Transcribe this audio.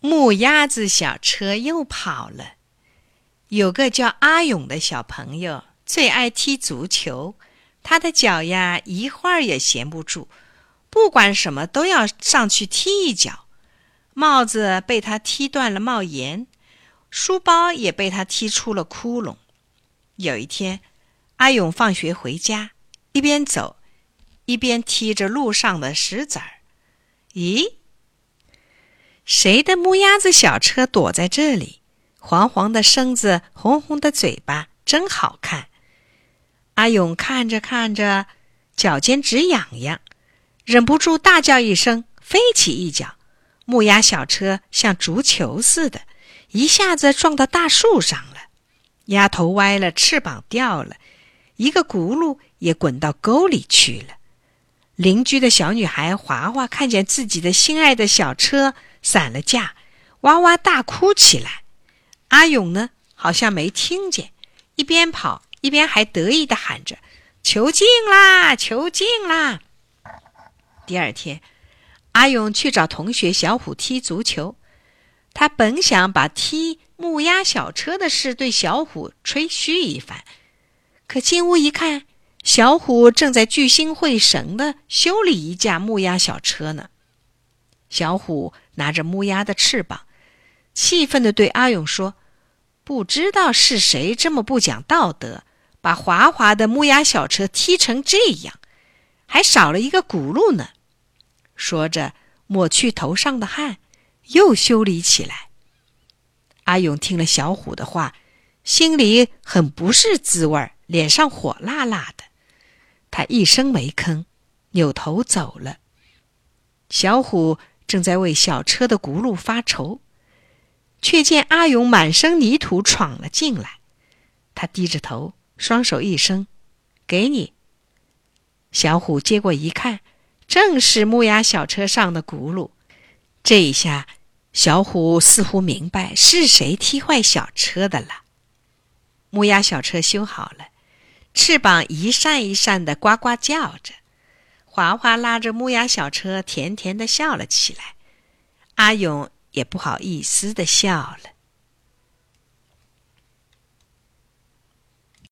木鸭子小车又跑了。有个叫阿勇的小朋友，最爱踢足球。他的脚呀，一会儿也闲不住，不管什么都要上去踢一脚。帽子被他踢断了帽檐，书包也被他踢出了窟窿。有一天，阿勇放学回家，一边走，一边踢着路上的石子儿。咦？谁的木鸭子小车躲在这里？黄黄的身子，红红的嘴巴，真好看。阿勇看着看着，脚尖直痒痒，忍不住大叫一声，飞起一脚，木鸭小车像足球似的，一下子撞到大树上了。鸭头歪了，翅膀掉了，一个轱辘也滚到沟里去了。邻居的小女孩华华看见自己的心爱的小车散了架，哇哇大哭起来。阿勇呢，好像没听见，一边跑一边还得意地喊着：“囚禁啦，囚禁啦！”第二天，阿勇去找同学小虎踢足球，他本想把踢木鸭小车的事对小虎吹嘘一番，可进屋一看。小虎正在聚精会神地修理一架木鸭小车呢。小虎拿着木鸭的翅膀，气愤地对阿勇说：“不知道是谁这么不讲道德，把滑滑的木鸭小车踢成这样，还少了一个轱辘呢。”说着，抹去头上的汗，又修理起来。阿勇听了小虎的话，心里很不是滋味脸上火辣辣的。他一声没吭，扭头走了。小虎正在为小车的轱辘发愁，却见阿勇满身泥土闯了进来。他低着头，双手一伸，“给你。”小虎接过一看，正是木鸭小车上的轱辘。这一下，小虎似乎明白是谁踢坏小车的了。木鸭小车修好了。翅膀一扇一扇的呱呱叫着，华华拉着木鸭小车甜甜的笑了起来，阿勇也不好意思的笑了。